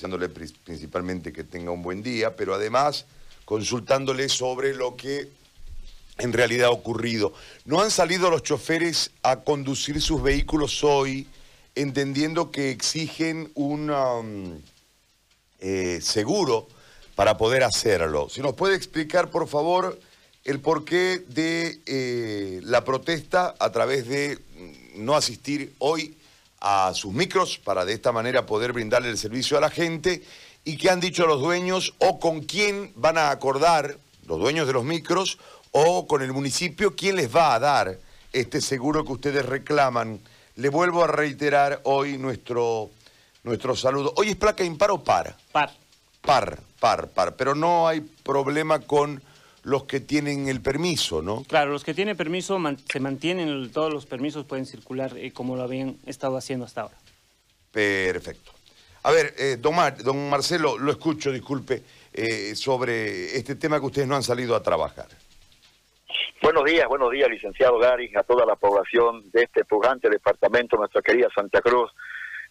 deseándole principalmente que tenga un buen día, pero además consultándole sobre lo que en realidad ha ocurrido. ¿No han salido los choferes a conducir sus vehículos hoy entendiendo que exigen un um, eh, seguro para poder hacerlo? Si nos puede explicar, por favor, el porqué de eh, la protesta a través de mm, no asistir hoy a sus micros para de esta manera poder brindarle el servicio a la gente y qué han dicho los dueños o con quién van a acordar los dueños de los micros o con el municipio quién les va a dar este seguro que ustedes reclaman. Le vuelvo a reiterar hoy nuestro, nuestro saludo. ¿Hoy es placa impar o par? Par. Par, par, par. Pero no hay problema con los que tienen el permiso, ¿no? Claro, los que tienen permiso se mantienen, todos los permisos pueden circular eh, como lo habían estado haciendo hasta ahora. Perfecto. A ver, eh, don, don, Marcelo, lo escucho, disculpe, eh, sobre este tema que ustedes no han salido a trabajar. Buenos días, buenos días, licenciado Gary, a toda la población de este pujante departamento, nuestra querida Santa Cruz.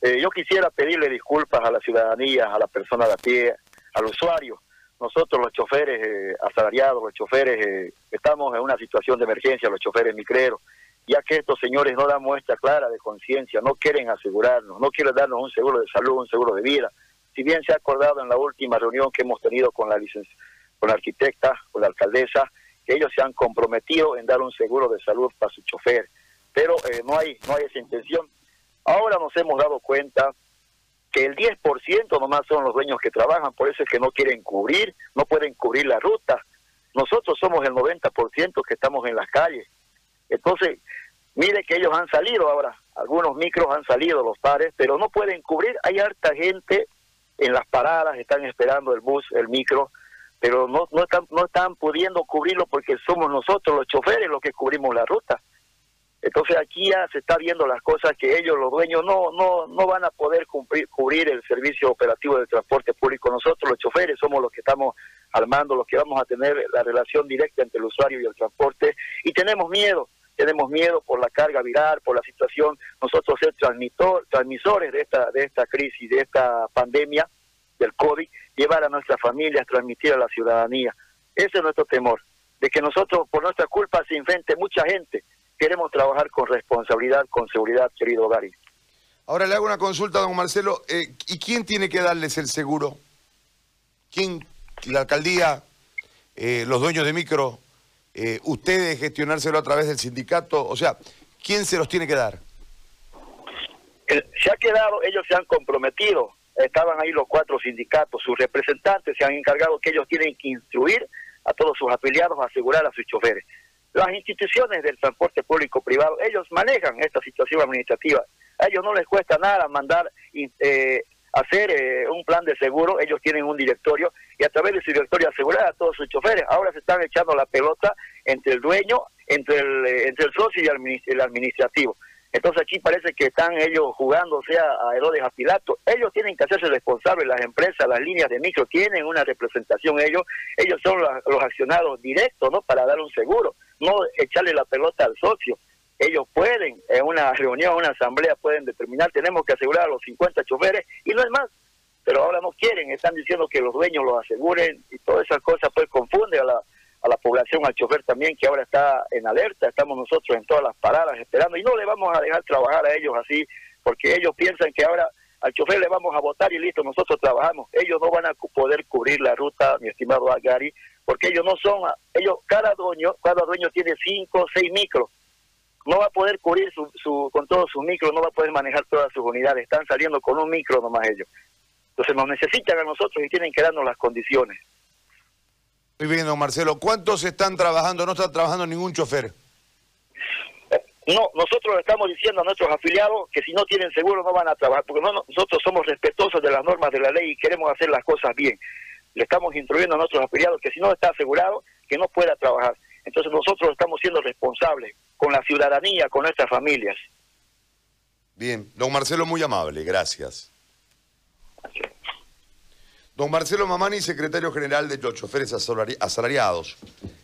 yo quisiera pedirle disculpas a la ciudadanía, a la persona de a pie, al usuario, nosotros los choferes eh, asalariados, los choferes, eh, estamos en una situación de emergencia, los choferes micreros, ya que estos señores no dan muestra clara de conciencia, no quieren asegurarnos, no quieren darnos un seguro de salud, un seguro de vida. Si bien se ha acordado en la última reunión que hemos tenido con la, con la arquitecta, con la alcaldesa, que ellos se han comprometido en dar un seguro de salud para su chofer, pero eh, no, hay, no hay esa intención. Ahora nos hemos dado cuenta que el 10% nomás son los dueños que trabajan, por eso es que no quieren cubrir, no pueden cubrir la ruta. Nosotros somos el 90% que estamos en las calles. Entonces, mire que ellos han salido ahora, algunos micros han salido, los pares, pero no pueden cubrir. Hay harta gente en las paradas, están esperando el bus, el micro, pero no, no, están, no están pudiendo cubrirlo porque somos nosotros los choferes los que cubrimos la ruta. Entonces aquí ya se está viendo las cosas que ellos, los dueños, no no no van a poder cumplir, cubrir el servicio operativo del transporte público. Nosotros, los choferes, somos los que estamos al mando, los que vamos a tener la relación directa entre el usuario y el transporte. Y tenemos miedo, tenemos miedo por la carga viral, por la situación. Nosotros ser transmitor, transmisores de esta, de esta crisis, de esta pandemia del COVID, llevar a nuestras familias, transmitir a la ciudadanía. Ese es nuestro temor, de que nosotros, por nuestra culpa, se invente mucha gente queremos trabajar con responsabilidad, con seguridad, querido Gary. Ahora le hago una consulta, don Marcelo. Eh, ¿Y quién tiene que darles el seguro? ¿Quién? ¿La alcaldía? Eh, ¿Los dueños de micro? Eh, ¿Ustedes gestionárselo a través del sindicato? O sea, ¿quién se los tiene que dar? se ha quedado, ellos se han comprometido. Estaban ahí los cuatro sindicatos, sus representantes se han encargado que ellos tienen que instruir a todos sus afiliados a asegurar a sus choferes. Las instituciones del transporte público privado, ellos manejan esta situación administrativa. A ellos no les cuesta nada mandar, eh, hacer eh, un plan de seguro, ellos tienen un directorio y a través de su directorio asegurar a todos sus choferes. Ahora se están echando la pelota entre el dueño, entre el, eh, entre el socio y el administrativo. Entonces aquí parece que están ellos jugando, sea, a Herodes a Pilato. Ellos tienen que hacerse responsables, las empresas, las líneas de micro tienen una representación ellos, ellos son los, accionados directos, ¿no? Para dar un seguro, no echarle la pelota al socio. Ellos pueden, en una reunión, una asamblea, pueden determinar, tenemos que asegurar a los 50 choferes y no es más. Pero ahora no quieren, están diciendo que los dueños los aseguren y todas esas cosas pues confunde a la, a la población, al chofer también, que ahora está en alerta, estamos nosotros en todas las paradas esperando y no le vamos a dejar trabajar a ellos así, porque ellos piensan que ahora al chofer le vamos a votar y listo, nosotros trabajamos. Ellos no van a poder cubrir la ruta, mi estimado Agari, porque ellos no son, ellos, cada dueño, cada dueño tiene cinco, seis micros. No va a poder cubrir su, su, con todos sus micros, no va a poder manejar todas sus unidades. Están saliendo con un micro nomás ellos. Entonces nos necesitan a nosotros y tienen que darnos las condiciones. Muy bien, don Marcelo. ¿Cuántos están trabajando? No está trabajando ningún chofer. No, nosotros estamos diciendo a nuestros afiliados que si no tienen seguro no van a trabajar, porque no, nosotros somos respetuosos de las normas de la ley y queremos hacer las cosas bien. Le estamos instruyendo a nuestros afiliados que si no está asegurado, que no pueda trabajar. Entonces nosotros estamos siendo responsables con la ciudadanía, con nuestras familias. Bien, don Marcelo, muy amable, gracias. Don Marcelo Mamani, secretario general de los choferes asalariados.